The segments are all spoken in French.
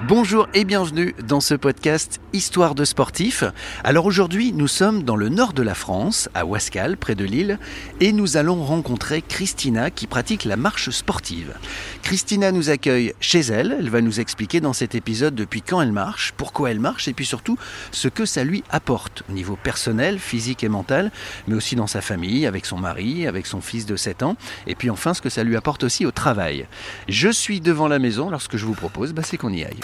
Bonjour et bienvenue dans ce podcast Histoire de sportifs. Alors aujourd'hui, nous sommes dans le nord de la France, à Wascal, près de Lille, et nous allons rencontrer Christina qui pratique la marche sportive. Christina nous accueille chez elle, elle va nous expliquer dans cet épisode depuis quand elle marche, pourquoi elle marche et puis surtout ce que ça lui apporte au niveau personnel, physique et mental, mais aussi dans sa famille, avec son mari, avec son fils de 7 ans, et puis enfin ce que ça lui apporte aussi au travail. Je suis devant la maison, alors ce que je vous propose, bah, c'est qu'on y aille.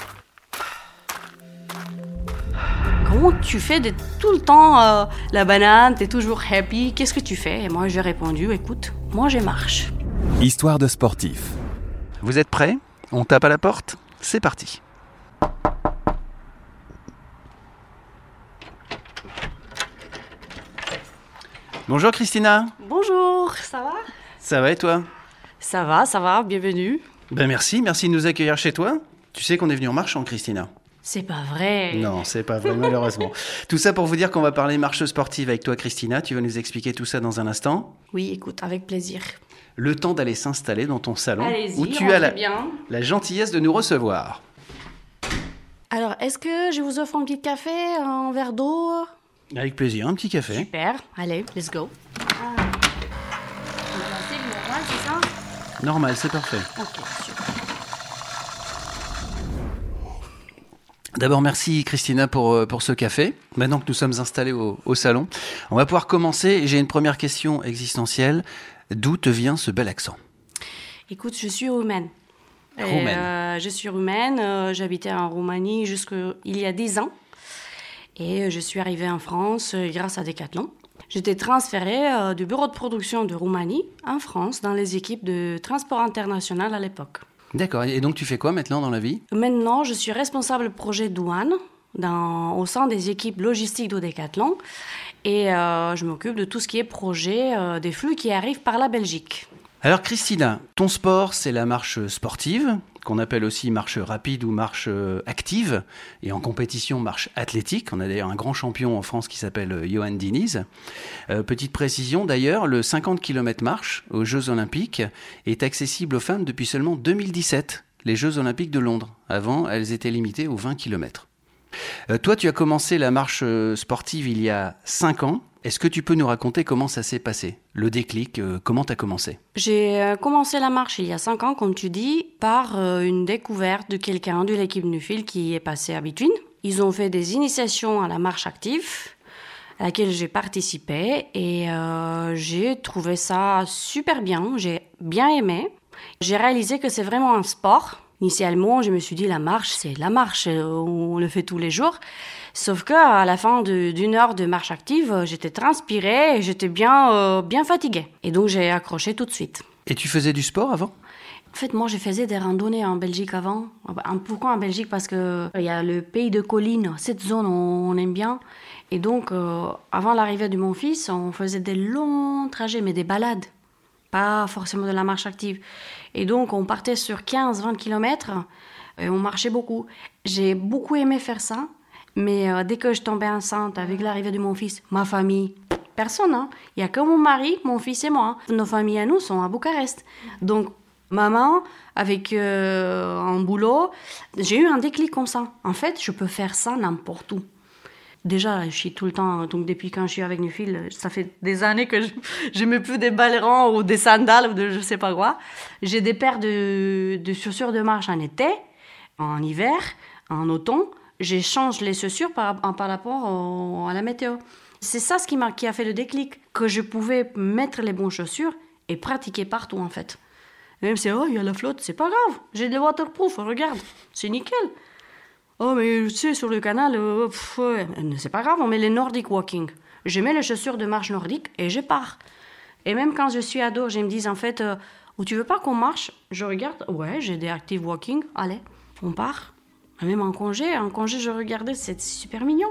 Comment tu fais de tout le temps euh, la banane, t'es toujours happy, qu'est-ce que tu fais? Et moi j'ai répondu, écoute, moi je marche. Histoire de sportif. Vous êtes prêts? On tape à la porte? C'est parti. Bonjour Christina, Bonjour, ça va? Ça va et toi? Ça va, ça va, bienvenue. Ben merci, merci de nous accueillir chez toi. Tu sais qu'on est venu en marchant Christina C'est pas vrai. Non, c'est pas vrai malheureusement. tout ça pour vous dire qu'on va parler marche sportive avec toi Christina, tu vas nous expliquer tout ça dans un instant. Oui, écoute, avec plaisir. Le temps d'aller s'installer dans ton salon où tu as la, bien. la gentillesse de nous recevoir. Alors, est-ce que je vous offre un petit café, un verre d'eau? Avec plaisir, un petit café. Super, allez, let's go. Ah. C'est normal, c'est ça? Normal, c'est parfait. Ok, super. D'abord, merci Christina pour, euh, pour ce café. Maintenant que nous sommes installés au, au salon, on va pouvoir commencer. J'ai une première question existentielle. D'où te vient ce bel accent? Écoute, je suis roumaine. Roumaine. euh, je suis roumaine. euh, J'habitais en Roumanie jusqu'il y a 10 ans. Et je suis arrivée en France grâce à Decathlon. J'étais transférée euh, du bureau de production de Roumanie en France dans les équipes de transport international à l'époque. D'accord. Et donc, tu fais quoi maintenant dans la vie? Maintenant, je suis responsable projet douane au sein des équipes logistiques de Decathlon. Et euh, je m'occupe de tout ce qui est projet euh, des flux qui arrivent par la Belgique. Alors, Christina, ton sport, c'est la marche sportive, qu'on appelle aussi marche rapide ou marche euh, active, et en compétition, marche athlétique. On a d'ailleurs un grand champion en France qui s'appelle euh, Johan Diniz. Euh, petite précision d'ailleurs, le 50 km marche aux Jeux Olympiques est accessible aux femmes depuis seulement 2017, les Jeux Olympiques de Londres. Avant, elles étaient limitées aux 20 km. Toi, tu as commencé la marche sportive il y a 5 ans. Est-ce que tu peux nous raconter comment ça s'est passé Le déclic, euh, comment tu as commencé? J'ai euh, commencé la marche il y a 5 ans, comme tu dis, par euh, une découverte de quelqu'un de l'équipe Nufil qui est passé à Between. Ils ont fait des initiations à la marche active, à laquelle j'ai participé, et j'ai trouvé ça super bien, j'ai bien aimé. J'ai réalisé que c'est vraiment un sport. Initialement, je me suis dit, la marche, c'est la marche, on le fait tous les jours. Sauf que à la fin d'une heure de marche active, euh, j'étais transpirée et j'étais bien, euh, bien fatiguée. Et donc j'ai accroché tout de suite. Et tu faisais du sport avant? En fait, moi, je faisais des randonnées en Belgique avant. Pourquoi en Belgique? Parce que il y a le pays de collines, cette zone, on, on aime bien. Et donc, euh, avant l'arrivée de mon fils, on faisait des longs trajets, mais des balades. Pas forcément de la marche active. Et donc, on partait sur 15-20 km et on marchait beaucoup. J'ai beaucoup aimé faire ça. Mais euh, dès que je tombais enceinte avec l'arrivée de mon fils, ma famille, personne. hein. Il y a que mon mari, mon fils et moi. Nos familles à nous sont à Bucarest. Donc, maman, avec euh, un boulot, j'ai eu un déclic comme ça. En fait, je peux faire ça n'importe où. Déjà, je suis tout le temps, donc depuis quand je suis avec Nufil, ça fait des années que je, je mets plus des balerons ou des sandales ou de je sais pas quoi. J'ai des paires de, de chaussures de marche en été, en hiver, en automne. J'échange les chaussures par, par rapport à la météo. C'est ça ce qui, m'a, qui a fait le déclic, que je pouvais mettre les bonnes chaussures et pratiquer partout en fait. Même si, oh, il y a la flotte, c'est pas grave, j'ai des waterproof, regarde, c'est nickel. Oh, mais tu sais, sur le canal, euh, pff, c'est pas grave, on met les Nordic Walking. Je mets les chaussures de marche nordique et je pars. Et même quand je suis ado, je me dis en fait, euh, tu veux pas qu'on marche? Je regarde, ouais, j'ai des Active Walking, allez, on part. Même en congé, en congé, je regardais, c'est super mignon.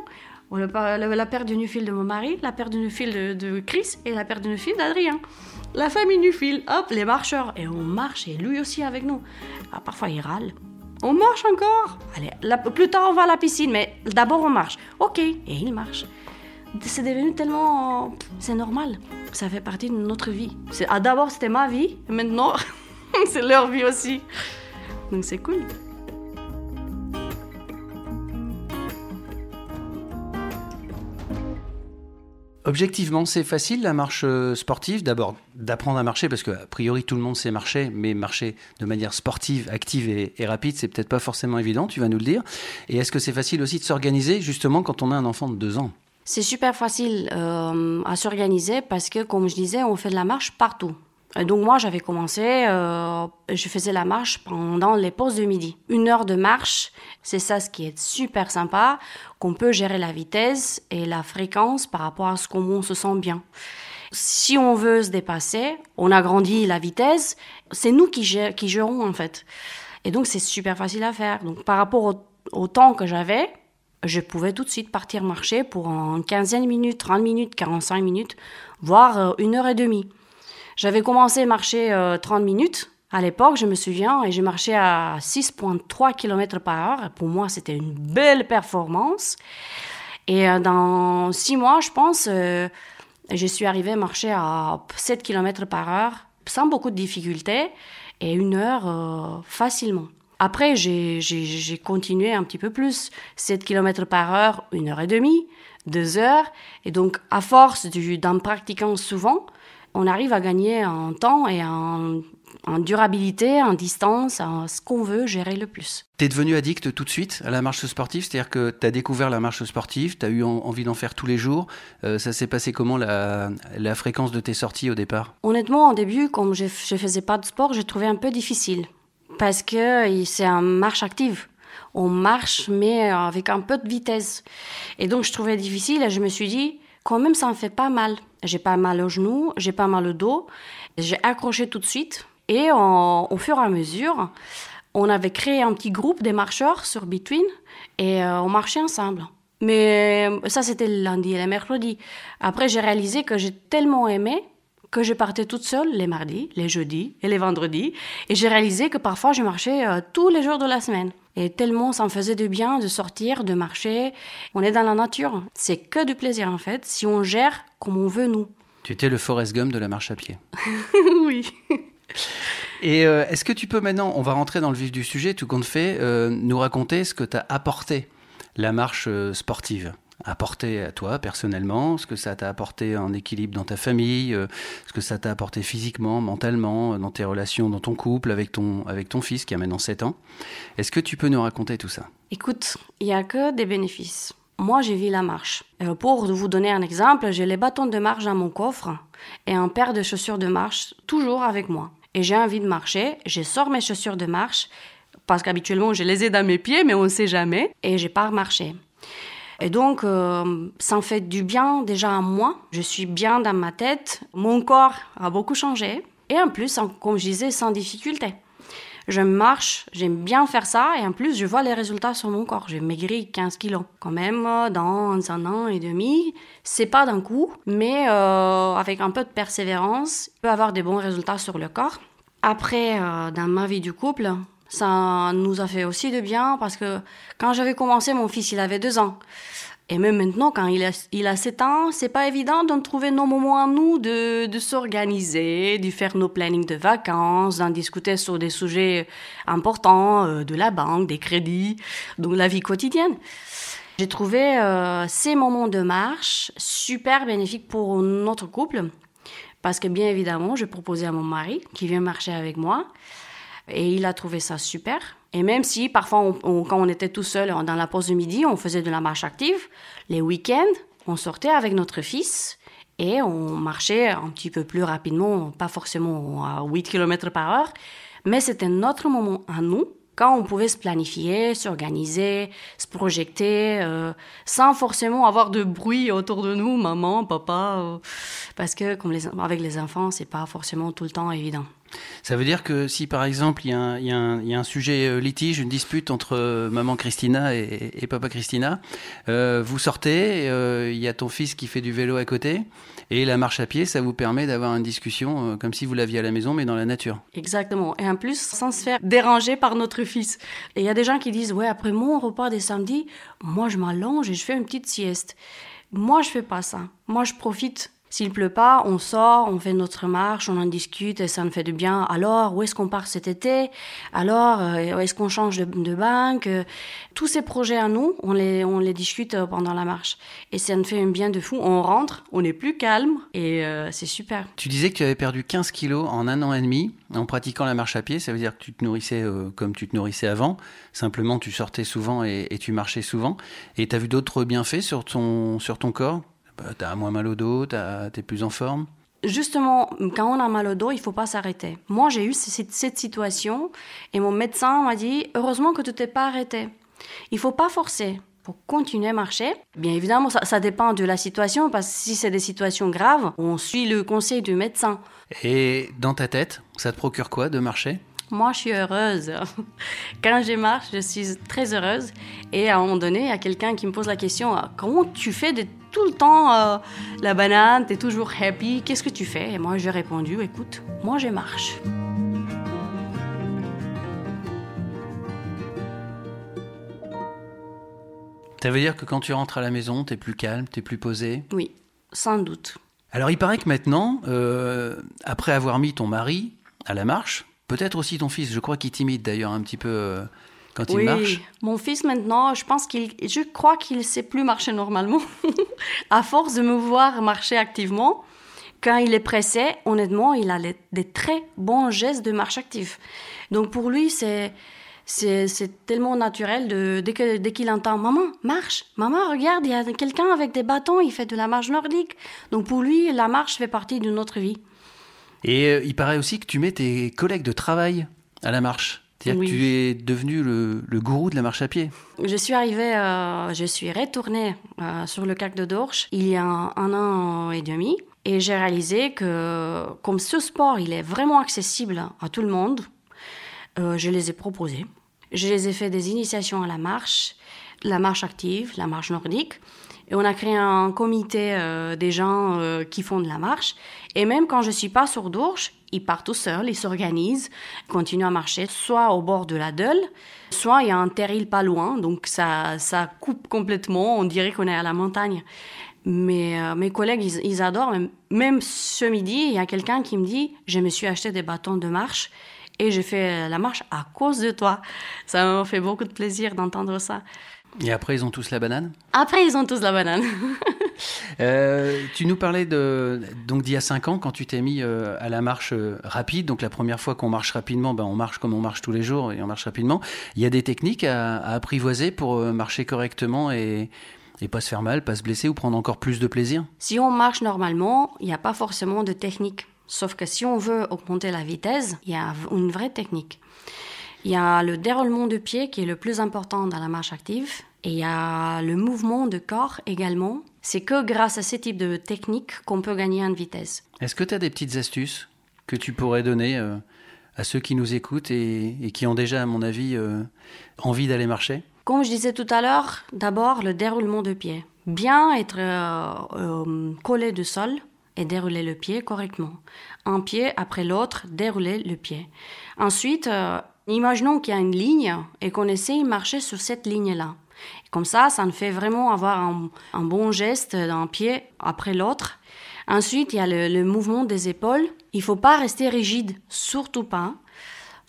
Pa- la, paire de Nufil de mon mari, la paire de Nufil de, de Chris et la paire de Nufil d'Adrien. La famille Nufil, hop, les marcheurs. Et on marche, et lui aussi avec nous. Ah, parfois, il râle. On marche encore. Allez, plus tard, on va à la piscine, mais d'abord, on marche. Ok, et il marche. C'est devenu tellement. C'est normal. Ça fait partie de notre vie. Ah, d'abord, c'était ma vie. Maintenant, c'est leur vie aussi. Donc, c'est cool. Objectivement, c'est facile la marche euh, sportive. D'abord, d'apprendre à marcher, parce qu'a priori tout le monde sait marcher, mais marcher de manière sportive, active et, rapide, c'est peut-être pas forcément évident, tu vas nous le dire. Et est-ce que c'est facile aussi de s'organiser, justement, quand on a un enfant de deux ans? C'est super facile euh, à s'organiser parce que, comme je disais, on fait de la marche partout. Donc moi, j'avais commencé, euh, je faisais la marche pendant les pauses de midi. Une heure de marche, c'est ça ce qui est super sympa, qu'on peut gérer la vitesse et la fréquence par rapport à ce qu'on se sent bien. Si on veut se dépasser, on agrandit la vitesse, c'est nous qui, gérons en fait. Et donc c'est super facile à faire. Donc par rapport au, temps que j'avais, je pouvais tout de suite partir marcher pour en 15 minutes, 30 minutes, 45 minutes, voire euh, une heure et demie. J'avais commencé à marcher euh, 30 minutes. À l'époque, je me souviens, et j'ai marché à 6,3 km par heure. Pour moi, c'était une belle performance. Et euh, dans six mois, je pense, euh, je suis arrivée à marcher à 7 km par heure sans beaucoup de difficultés et une heure euh, facilement. Après, j'ai continué un petit peu plus, 7 km par heure, une heure et demie, deux heures. Et donc, à force d'en pratiquant souvent, on arrive à gagner en temps et en, en durabilité, en distance, en ce qu'on veut gérer le plus. Tu es devenu addict tout de suite à la marche sportive, c'est-à-dire que tu as découvert la marche sportive, tu as eu en, envie d'en faire tous les jours. Euh, ça s'est passé comment la, la, fréquence de tes sorties au départ? Honnêtement, au début, comme je ne faisais pas de sport, j'ai trouvé un peu difficile parce que c'est une marche active. On marche, mais avec un peu de vitesse. Et donc, je trouvais difficile et je me suis dit, quand même, ça en fait pas mal. J'ai pas mal au genou, j'ai pas mal au dos. J'ai accroché tout de suite. Et au fur et à mesure, on avait créé un petit groupe des marcheurs sur Between et euh, on marchait ensemble. Mais ça, c'était le lundi et le mercredi. Après, j'ai réalisé que j'ai tellement aimé que je partais toute seule les mardis, les jeudis et les vendredis. Et j'ai réalisé que parfois, je marchais euh, tous les jours de la semaine. Et tellement ça me faisait du bien de sortir, de marcher. On est dans la nature. C'est que du plaisir en fait, si on gère comme on veut nous. Tu étais le Forrest Gump de la marche à pied. oui. Et euh, est-ce que tu peux maintenant, on va rentrer dans le vif du sujet, tout compte fait, euh, nous raconter ce que t'a apporté la marche euh, sportive? Apporté à toi personnellement, ce que ça t'a apporté en équilibre dans ta famille, euh, ce que ça t'a apporté physiquement, mentalement, euh, dans tes relations, dans ton couple, avec ton, avec ton fils qui a maintenant 7 ans. Est-ce que tu peux nous raconter tout ça? Écoute, il n'y a que des bénéfices. Moi, j'ai vu la marche. Euh, pour vous donner un exemple, j'ai les bâtons de marche dans mon coffre et un paire de chaussures de marche toujours avec moi. Et j'ai envie de marcher, je sors mes chaussures de marche parce qu'habituellement je les ai dans mes pieds, mais on ne sait jamais, et je pars marcher. Et donc, euh, ça en fait du bien déjà à moi. Je suis bien dans ma tête. Mon corps a beaucoup changé. Et en plus, comme je disais, sans difficulté. Je marche, j'aime bien faire ça. Et en plus, je vois les résultats sur mon corps. J'ai maigri 15 kilos. Quand même, dans un an et demi, c'est pas d'un coup, mais euh, avec un peu de persévérance, il peut avoir des bons résultats sur le corps. Après, euh, dans ma vie du couple, ça nous a fait aussi de bien parce que quand j'avais commencé, mon fils, il avait deux ans. Et même maintenant, quand il a, il a 7 ans, c'est pas évident de trouver nos moments à nous, de, s'organiser, de faire nos plannings de vacances, d'en discuter sur des sujets importants, euh, de la banque, des crédits, donc la vie quotidienne. J'ai trouvé euh, ces moments de marche super bénéfiques pour notre couple, parce que bien évidemment, je proposais à mon mari qui vient marcher avec moi, et il a trouvé ça super. Et même si parfois, quand on était tout seul dans la pause de midi, on faisait de la marche active, les week-ends, on sortait avec notre fils et on marchait un petit peu plus rapidement, pas forcément à 8 km par heure, mais c'était notre moment à nous quand on pouvait se planifier, s'organiser, se projeter, euh, sans forcément avoir de bruit autour de nous, maman, papa, euh, parce que avec les enfants, c'est pas forcément tout le temps évident. Ça veut dire que si par exemple il y, a un sujet euh, litige, une dispute entre euh, maman Christina et, et papa Christina, euh, vous sortez, il y a ton fils qui fait du vélo à côté, et la marche à pied, ça vous permet d'avoir une discussion comme si vous l'aviez à la maison, mais dans la nature. Exactement. Et en plus, sans se faire déranger par notre fils. Et il y a des gens qui disent, ouais, après mon repas des samedis, moi je m'allonge et je fais une petite sieste. Moi, je fais pas ça. Moi, je profite S'il pleut pas, on sort, on fait notre marche, on en discute et ça nous fait du bien. Alors, où est-ce qu'on part cet été? Alors, euh, est-ce qu'on change de, banque? Tous ces projets à nous, on les, on les discute euh, pendant la marche. Et ça nous fait un bien de fou. On rentre, on est plus calme et euh, c'est super. Tu disais que tu avais perdu 15 kilos en un an et demi en pratiquant la marche à pied. Ça veut dire que tu te nourrissais comme tu te nourrissais avant. Simplement, tu sortais souvent et, et tu marchais souvent. Et tu as vu d'autres bienfaits sur ton, sur ton corps? Bah, Tu as moins mal au dos, tu es plus en forme Justement, quand on a mal au dos, il faut pas s'arrêter. Moi, j'ai eu cette, cette situation et mon médecin m'a dit heureusement que tu t'es pas arrêté. Il faut pas forcer pour continuer à marcher. Bien évidemment, ça, ça dépend de la situation parce que si c'est des situations graves, on suit le conseil du médecin. Et dans ta tête, ça te procure quoi de marcher? Moi, je suis heureuse. Quand je marche, je suis très heureuse. Et à un moment donné, il y a quelqu'un qui me pose la question comment tu fais de tout le temps euh, la banane? Tu es toujours happy? Qu'est-ce que tu fais Et moi, j'ai répondu écoute, moi, je marche. Ça veut dire que quand tu rentres à la maison, tu es plus calme, tu es plus posé Oui, sans doute. Alors il paraît que maintenant, euh, après avoir mis ton mari à la marche, peut-être aussi ton fils, je crois qu'il t'imite d'ailleurs un petit peu euh, quand oui, il marche. mon fils maintenant, je pense qu'il, je crois qu'il sait plus marcher normalement. à force de me voir marcher activement, quand il est pressé, honnêtement, il a les- des très bons gestes de marche active. Donc pour lui, c'est c'est, c'est tellement naturel de dès que dès qu'il entend maman marche, maman regarde, il y a quelqu'un avec des bâtons, il fait de la marche nordique. Donc pour lui, la marche fait partie de notre vie. Et euh, il paraît aussi que tu mets tes collègues de travail à la marche. C'est-à-dire Oui. que tu es devenu le, le gourou de la marche à pied. Je suis arrivée, euh, je suis retournée euh, sur le CAC de Dorche il y a un, un an et demi et j'ai réalisé que comme ce sport il est vraiment accessible à tout le monde, euh, je les ai proposés. Je les ai fait des initiations à la marche, la marche active, la marche nordique. Et on a créé un comité euh, des gens euh, qui font de la marche. Et même quand je suis pas sur Dourche, ils partent tout seuls, ils s'organisent, continuent à marcher, soit au bord de la Deule, soit il y a un terril pas loin, donc ça, ça coupe complètement, on dirait qu'on est à la montagne. Mais euh, mes collègues, ils, ils adorent. Même, même ce midi, il y a quelqu'un qui me dit, je me suis acheté des bâtons de marche et j'ai fait la marche à cause de toi. Ça m'a fait beaucoup de plaisir d'entendre ça. Et après, ils ont tous la banane. Après, ils ont tous la banane. Euh, tu nous parlais de donc d'il y a 5 ans quand tu t'es mis euh, à la marche euh, rapide. Donc la première fois qu'on marche rapidement, ben, on marche comme on marche tous les jours et on marche rapidement. Il y a des techniques à, à apprivoiser pour marcher correctement et, et pas se faire mal, pas se blesser ou prendre encore plus de plaisir? Si on marche normalement, il n'y a pas forcément de technique. Sauf que si on veut augmenter la vitesse, il y a une vraie technique. Il y a le déroulement de pied qui est le plus important dans la marche active. Et il y a le mouvement de corps également. C'est que grâce à ce type de technique qu'on peut gagner en vitesse. Est-ce que tu as des petites astuces que tu pourrais donner euh, à ceux qui nous écoutent et, et qui ont déjà, à mon avis, euh, envie d'aller marcher? Comme je disais tout à l'heure, d'abord le déroulement de pied. Bien être euh, collé du sol et dérouler le pied correctement. Un pied après l'autre, dérouler le pied. Ensuite, imaginons qu'il y a une ligne et qu'on essaye de marcher sur cette ligne-là. Comme ça, ça nous fait vraiment avoir un, un bon geste d'un pied après l'autre. Ensuite, il y a le, le mouvement des épaules. Il faut pas rester rigide, surtout pas.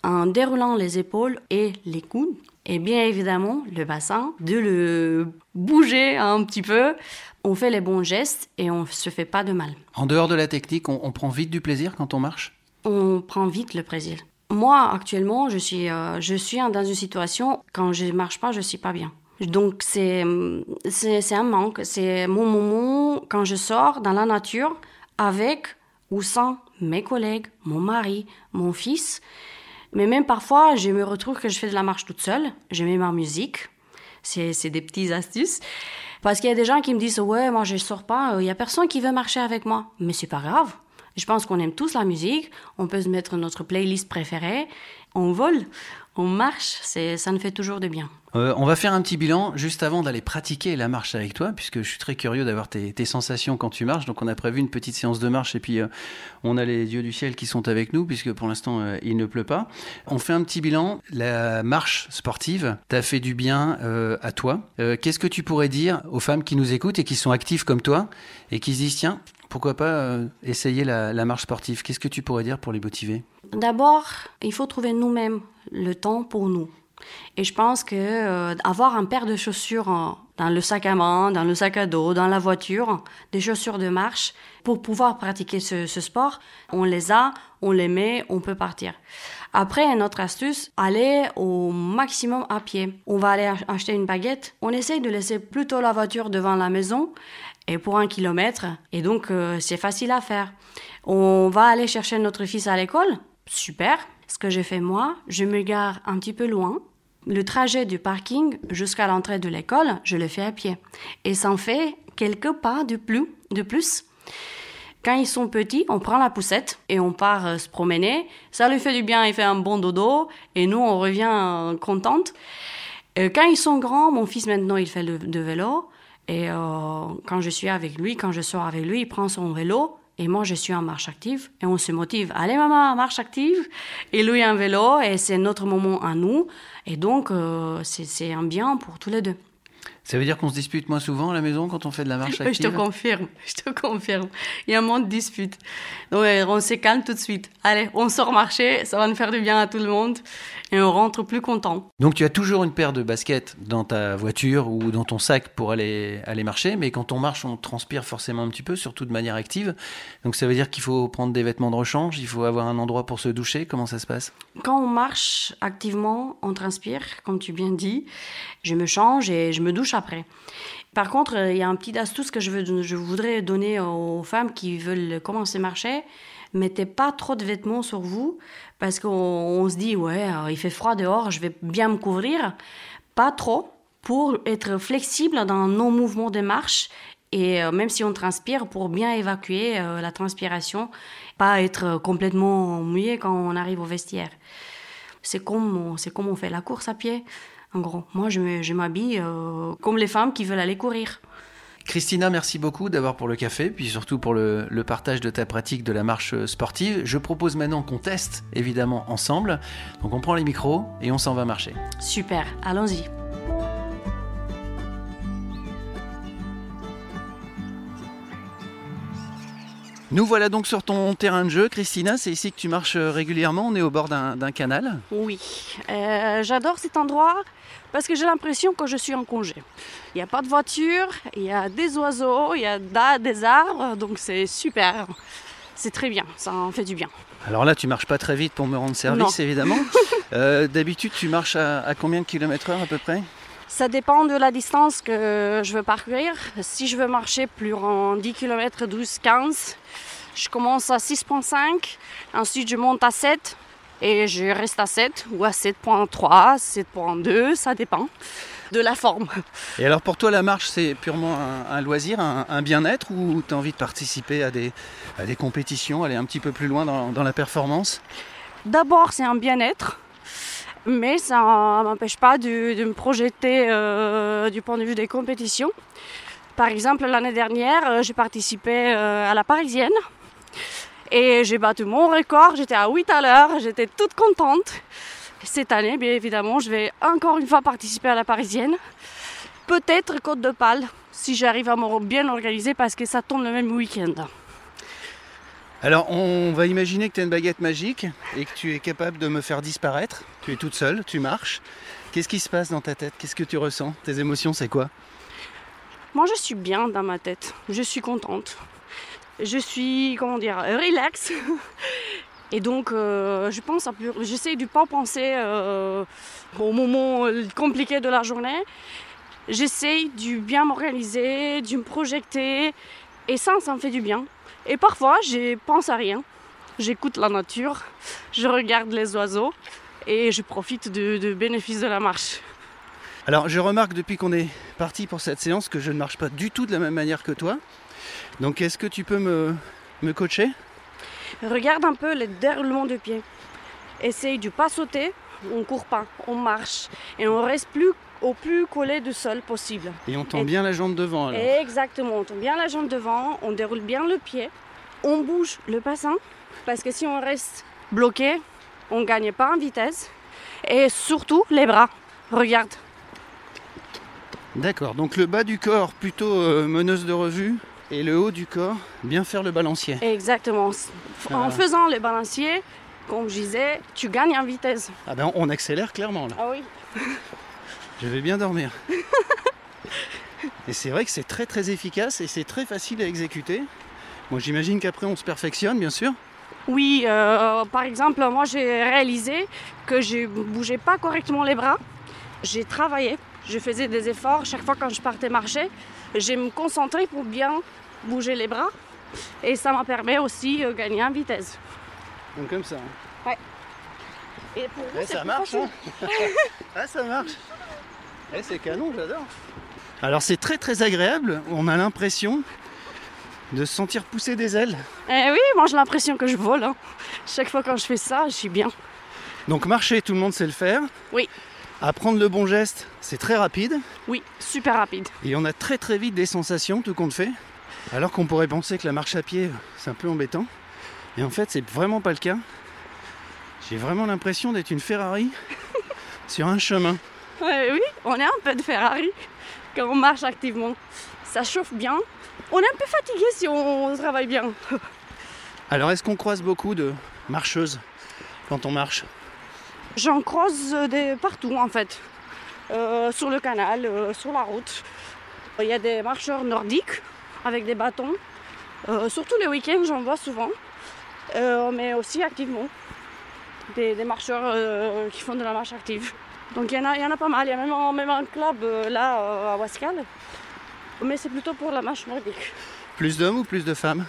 En déroulant les épaules et les coudes. Et bien évidemment, le bassin, de le bouger un petit peu. On fait les bons gestes et on se fait pas de mal. En dehors de la technique, on, on prend vite du plaisir quand on marche? On prend vite le plaisir. Moi, actuellement, je suis, euh, je suis dans une situation, quand je marche pas, je suis pas bien. Donc, c'est, un manque. C'est mon moment quand je sors dans la nature avec ou sans mes collègues, mon mari, mon fils. Mais même parfois, je me retrouve que je fais de la marche toute seule. Je mets ma musique. C'est, des petites astuces. Parce qu'il y a des gens qui me disent Ouais, moi je sors pas, il y a personne qui veut marcher avec moi. Mais c'est pas grave. Je pense qu'on aime tous la musique. On peut se mettre notre playlist préférée. On vole, on marche. Ça nous fait toujours de bien. Euh, on va faire un petit bilan juste avant d'aller pratiquer la marche avec toi, puisque je suis très curieux d'avoir tes, sensations quand tu marches. Donc on a prévu une petite séance de marche et puis euh, on a les dieux du ciel qui sont avec nous, puisque pour l'instant euh, il ne pleut pas. On fait un petit bilan. La marche sportive t'a fait du bien à toi. Qu'est-ce que tu pourrais dire aux femmes qui nous écoutent et qui sont actives comme toi et qui se disent tiens, pourquoi pas euh, essayer la, marche sportive? Qu'est-ce que tu pourrais dire pour les motiver? D'abord, il faut trouver nous-mêmes le temps pour nous. Et je pense que euh, avoir un paire de chaussures dans le sac à main, dans le sac à dos, dans la voiture, des chaussures de marche, pour pouvoir pratiquer ce, ce sport, on les a, on les met, on peut partir. Après, une autre astuce, aller au maximum à pied. On va aller ach- acheter une baguette. On essaye de laisser plutôt la voiture devant la maison et pour un kilomètre. Et donc, euh, c'est facile à faire. On va aller chercher notre fils à l'école. Super. Ce que j'ai fait moi, je me gare un petit peu loin. Le trajet du parking jusqu'à l'entrée de l'école, je le fais à pied. Et ça en fait quelques pas de plus. De plus. Quand ils sont petits, on prend la poussette et on part euh, se promener. Ça lui fait du bien, il fait un bon dodo et nous on revient euh, contente. Quand ils sont grands, mon fils maintenant il fait le, de vélo et euh, quand je suis avec lui, quand je sors avec lui, il prend son vélo et moi je suis en marche active et on se motive. Allez maman, marche active et lui un vélo et c'est notre moment à nous et donc euh, c'est c'est un bien pour tous les deux. Ça veut dire qu'on se dispute moins souvent à la maison quand on fait de la marche Oui, je active te confirme, je te confirme. Il y a moins de disputes. Donc, on se calme tout de suite. Allez, on sort marcher, ça va nous faire du bien à tout le monde et on rentre plus content. Donc tu as toujours une paire de baskets dans ta voiture ou dans ton sac pour aller, aller marcher, mais quand on marche, on transpire forcément un petit peu, surtout de manière active. Donc ça veut dire qu'il faut prendre des vêtements de rechange, il faut avoir un endroit pour se doucher. Comment ça se passe? Quand on marche activement, on transpire, comme tu bien dis. Je me change et je me douche après. Par contre, euh, il y a un petit astuce que je, je voudrais donner aux femmes qui veulent commencer à marcher. Mettez pas trop de vêtements sur vous parce qu'on on se dit, ouais, il fait froid dehors, je vais bien me couvrir. Pas trop pour être flexible dans nos mouvements de marche et euh, même si on transpire, pour bien évacuer euh, la transpiration, pas être complètement mouillé quand on arrive au vestiaire. C'est comme on fait la course à pied. En gros, moi, je, m'habille euh, comme les femmes qui veulent aller courir. Christina, merci beaucoup d'abord pour le café, puis surtout pour le, le partage de ta pratique de la marche sportive. Je propose maintenant qu'on teste, évidemment, ensemble. Donc on prend les micros et on s'en va marcher. Super, allons-y. Nous voilà donc sur ton terrain de jeu, Christina. C'est ici que tu marches euh, régulièrement. On est au bord d'un canal. Oui, Euh, j'adore cet endroit parce que j'ai l'impression que je suis en congé. Il n'y a pas de voiture, il y a des oiseaux, il y a des arbres, donc c'est super. C'est très bien, ça en fait du bien. Alors là, tu marches pas très vite pour me rendre service, Non. évidemment. Euh, D'habitude, tu marches à, à combien de kilomètres heure à peu près? Ça dépend de la distance que je veux parcourir. Si je veux marcher plus en 10 km, 12, 15, je commence à 6.5, ensuite je monte à 7 et je reste à 7 ou à 7.3, 7.2, ça dépend de la forme. Et alors pour toi, la marche, c'est purement un, un loisir, un, un bien-être ou tu as envie de participer à des, à des compétitions, aller un petit peu plus loin dans, dans la performance? D'abord, c'est un bien-être, mais ça m'empêche pas de, de me projeter euh, du point de vue des compétitions. Par exemple, l'année dernière, euh, j'ai participé euh, à la Parisienne et j'ai battu mon record. J'étais à 8 à l'heure, j'étais toute contente. Cette année, bien évidemment, je vais encore une fois participer à la Parisienne. Peut-être Côte de Pâle, si j'arrive à me bien organiser parce que ça tombe le même week-end. Alors on va imaginer que tu as une baguette magique et que tu es capable de me faire disparaître. Tu es toute seule, tu marches. Qu'est-ce qui se passe dans ta tête? Qu'est-ce que tu ressens? Tes émotions, c'est quoi? Moi, je suis bien dans ma tête. Je suis contente. Je suis, comment dire, relax. Et donc, euh, je pense à. J'essaie de pas penser euh, au moment compliqué de la journée. J'essaie de bien m'organiser, de me projeter. Et ça, ça me fait du bien. Et parfois, je pense à rien. J'écoute la nature, je regarde les oiseaux et je profite de bénéfices de la marche. Alors je remarque depuis qu'on est parti pour cette séance que je ne marche pas du tout de la même manière que toi. Donc est-ce que tu peux me, me coacher? Regarde un peu les déroulements de pieds. Essaye de pas sauter, on court pas, on marche et on reste plus au plus collé du sol possible. Et on tend Et- bien la jambe devant alors. Exactement, on tombe bien la jambe devant, on déroule bien le pied, on bouge le bassin parce que si on reste bloqué, on gagne pas en vitesse et surtout les bras. Regarde, D'accord, donc le bas du corps plutôt euh, meneuse de revue et le haut du corps, bien faire le balancier. Exactement. En Voilà. faisant le balancier, comme je disais, tu gagnes en vitesse. Ah ben on accélère clairement là. Ah oui. Je vais bien dormir. et c'est vrai que c'est très très efficace et c'est très facile à exécuter. Moi j'imagine qu'après on se perfectionne bien sûr. Oui, euh, par exemple, moi j'ai réalisé que je bougeais pas correctement les bras. J'ai travaillé, je faisais des efforts chaque fois quand je partais marcher. J'ai me concentrer pour bien bouger les bras et ça m'a permis aussi de gagner en vitesse. Donc comme ça. hein. Et pour vous, Eh, ça marche hein Ah ça marche Eh, c'est canon, j'adore Alors c'est très très agréable, on a l'impression de se sentir pousser des ailes. Eh oui, moi j'ai l'impression que je vole. hein. Chaque fois quand je fais ça, je suis bien. Donc marcher, tout le monde sait le faire. Oui. Apprendre le bon geste, c'est très rapide. Oui, super rapide. Et on a très très vite des sensations, tout compte fait. Alors qu'on pourrait penser que la marche à pied, c'est un peu embêtant. Et en fait, c'est vraiment pas le cas. J'ai vraiment l'impression d'être une Ferrari sur un chemin. Ouais, oui, on est un peu de Ferrari quand on marche activement. Ça chauffe bien. On est un peu fatigué si on travaille bien. Alors, est-ce qu'on croise beaucoup de marcheuses quand on marche? J'en croise des partout en fait. Euh, sur le canal, euh, sur la route. Il y a des marcheurs nordiques avec des bâtons. Euh, surtout les week-ends, j'en vois souvent. Euh, mais aussi activement. Des, des marcheurs euh, qui font de la marche active. Donc il y, en a- il y en a pas mal. Il y a même, un- même un club euh, là euh, à Wascal. Mais c'est plutôt pour la marche nordique. Plus d'hommes ou plus de femmes?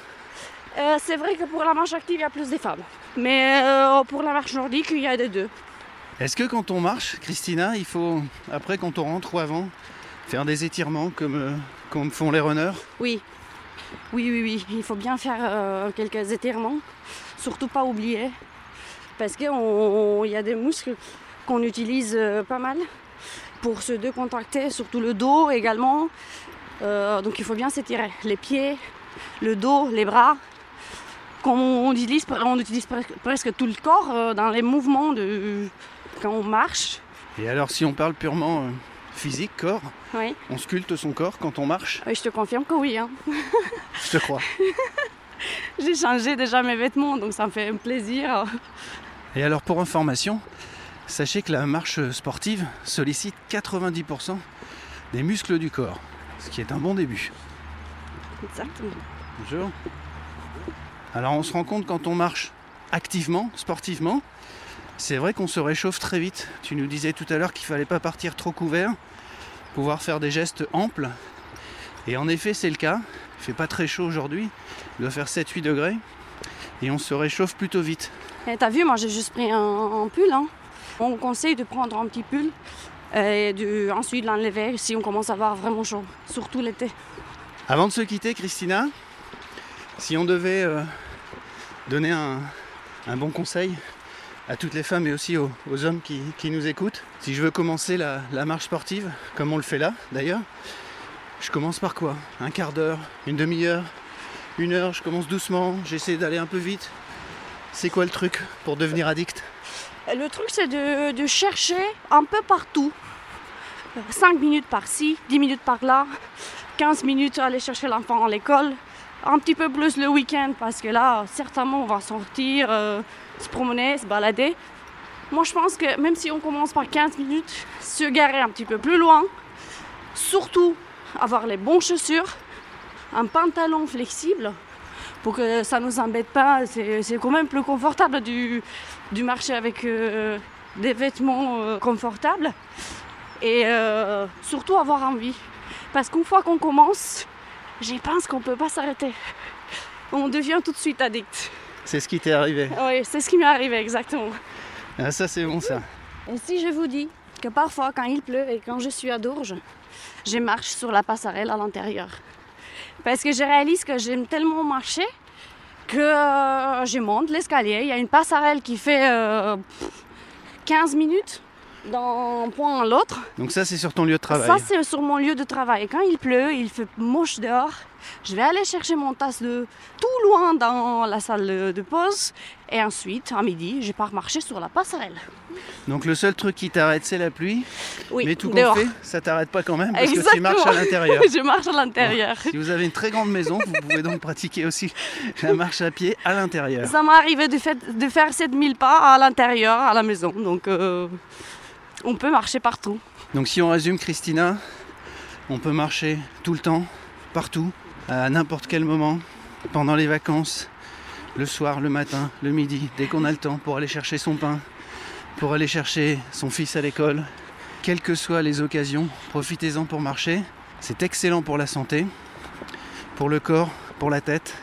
Euh, c'est vrai que pour la marche active, il y a plus des femmes. Mais euh, pour la marche nordique, il y a des deux. Est-ce que quand on marche, Christina, il faut, après quand on rentre ou avant, faire des étirements comme, euh, comme font les runners? Oui, oui, oui, oui. Il faut bien faire euh, quelques étirements. Surtout pas oublier. Parce qu'il y a des muscles qu'on utilise euh, pas mal pour se décontracter, surtout le dos également. Euh, donc il faut bien s'étirer. Les pieds, le dos, les bras. Comme on utilise, on utilise presque, tout le corps euh, dans les mouvements de, quand on marche. Et alors, si on parle purement physique, corps, Oui, on sculpte son corps quand on marche? Oui, je te confirme que oui. hein. Je te crois. J'ai changé déjà mes vêtements, donc ça me fait un plaisir. Et alors, pour information, sachez que la marche sportive sollicite 90% des muscles du corps, ce qui est un bon début. Exactement. Bonjour. Alors on se rend compte quand on marche activement, sportivement, c'est vrai qu'on se réchauffe très vite. Tu nous disais tout à l'heure qu'il fallait pas partir trop couvert, pouvoir faire des gestes amples. Et en effet c'est le cas. Il fait pas très chaud aujourd'hui, il doit faire 7-8 degrés. Et on se réchauffe plutôt vite. Et t'as vu, moi j'ai juste pris un, un pull. hein. On conseille de prendre un petit pull et de, ensuite l'enlever si on commence à avoir vraiment chaud, surtout l'été. Avant de se quitter, Christina, si on devait euh, donner un, bon conseil à toutes les femmes et aussi aux, hommes qui, nous écoutent, si je veux commencer la, marche sportive, comme on le fait là d'ailleurs, je commence par quoi? Un quart d'heure, une demi-heure, une heure, je commence doucement, j'essaie d'aller un peu vite. C'est quoi le truc pour devenir addict? Le truc c'est de, chercher un peu partout. 5 minutes par-ci, 10 minutes par-là, 15 minutes aller chercher l'enfant à l'école, un petit peu plus le week-end parce que là, certainement, on va sortir, euh, se promener, se balader. Moi, je pense que même si on commence par 15 minutes, se garer un petit peu plus loin, surtout avoir les bonnes chaussures, un pantalon flexible pour que ça ne nous embête pas. C'est c'est quand même plus confortable du, du marcher avec euh, des vêtements euh, confortables et euh, surtout avoir envie. Parce qu'une fois qu'on commence, j'y pense qu'on ne peut pas s'arrêter. On devient tout de suite addict. C'est ce qui t'est arrivé. Oui, c'est ce qui m'est arrivé exactement. Ah, ça c'est bon ça. Et si je vous dis que parfois quand il pleut et quand je suis à Dourges, je marche sur la passerelle à l'intérieur. Parce que je réalise que j'aime tellement marcher que euh, je monte l'escalier. Il y a une passerelle qui fait euh, 15 minutes d'un point à l'autre. Donc ça c'est sur ton lieu de travail. Ça, c'est sur mon lieu de travail. Quand il pleut, il fait moche dehors, je vais aller chercher mon tasse de tout loin dans la salle de pause. Et ensuite, à midi, je pars marcher sur la passerelle. Donc le seul truc qui t'arrête, c'est la pluie. Oui, Mais tout compte fait, ça t'arrête pas quand même parce que tu Exactement. marches à l'intérieur. Je marche à l'intérieur. Si vous avez une très grande maison, vous pouvez donc pratiquer aussi la marche à pied à l'intérieur. Ça m'est arrivé de, fait- de faire 7000 pas à l'intérieur, à la maison. Donc, euh, on peut marcher partout. Donc si on résume Christina, on peut marcher tout le temps, partout, à n'importe quel moment, pendant les vacances, le soir, le matin, le midi, dès qu'on a le temps pour aller chercher son pain, pour aller chercher son fils à l'école. Quelles que soient les occasions, profitez-en pour marcher. C'est excellent pour la santé, pour le corps, pour la tête,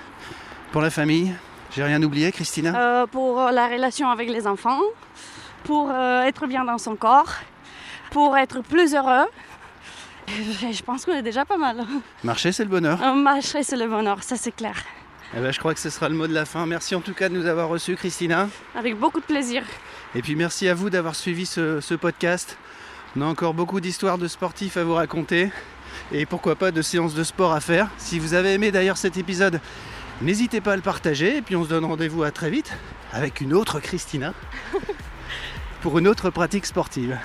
pour la famille. J'ai rien oublié, Christina Euh, pour la relation avec les enfants, pour euh, être bien dans son corps, pour être plus heureux. Je pense qu'on est déjà pas mal. Marcher, c'est le bonheur. Marcher, c'est le bonheur, ça c'est clair. Eh ben, je crois que ce sera le mot de la fin. Merci en tout cas de nous avoir reçus, Christina. Avec beaucoup de plaisir. Et puis merci à vous d'avoir suivi ce, ce podcast. On a encore beaucoup d'histoires de sportifs à vous raconter. Et pourquoi pas de séances de sport à faire. Si vous avez aimé d'ailleurs cet épisode, n'hésitez pas à le partager. Et puis on se donne rendez-vous à très vite avec une autre Christina pour une autre pratique sportive.